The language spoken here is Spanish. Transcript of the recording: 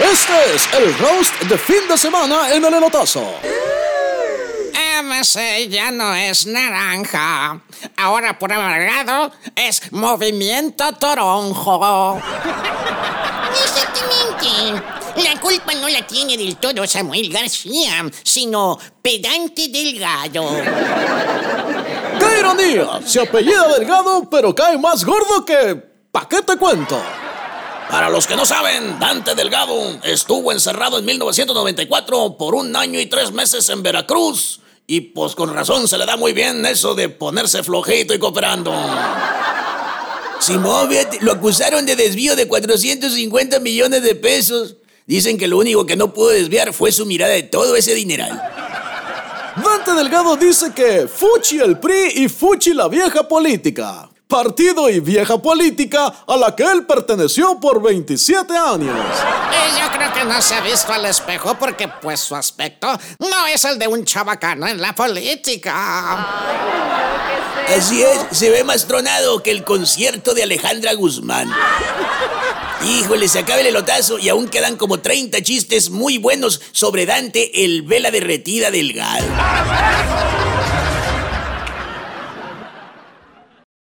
Este es el roast de fin de semana en el elotazo. MC ya no es naranja. Ahora por amargado es Movimiento Toronjo. Exactamente. La culpa no la tiene del todo Samuel García, sino Pedante Delgado. ¡Qué ironía! Se apellida Delgado, pero cae más gordo que... ¿Pa' qué te cuento? Para los que no saben, Dante Delgado estuvo encerrado en 1994 por un año y tres meses en Veracruz. Y pues con razón se le da muy bien eso de ponerse flojito y cooperando. Simón, lo acusaron de desvío de 450 millones de pesos. Dicen que lo único que no pudo desviar fue su mirada de todo ese dineral. Dante Delgado dice que Fuchi el PRI y Fuchi la vieja política. Partido y vieja política a la que él perteneció por 27 años. Y yo creo que no se ha visto al espejo porque pues su aspecto no es el de un chabacano en la política. Así es, se ve más tronado que el concierto de Alejandra Guzmán. Híjole, se acaba el elotazo y aún quedan como 30 chistes muy buenos sobre Dante, el vela derretida delgado.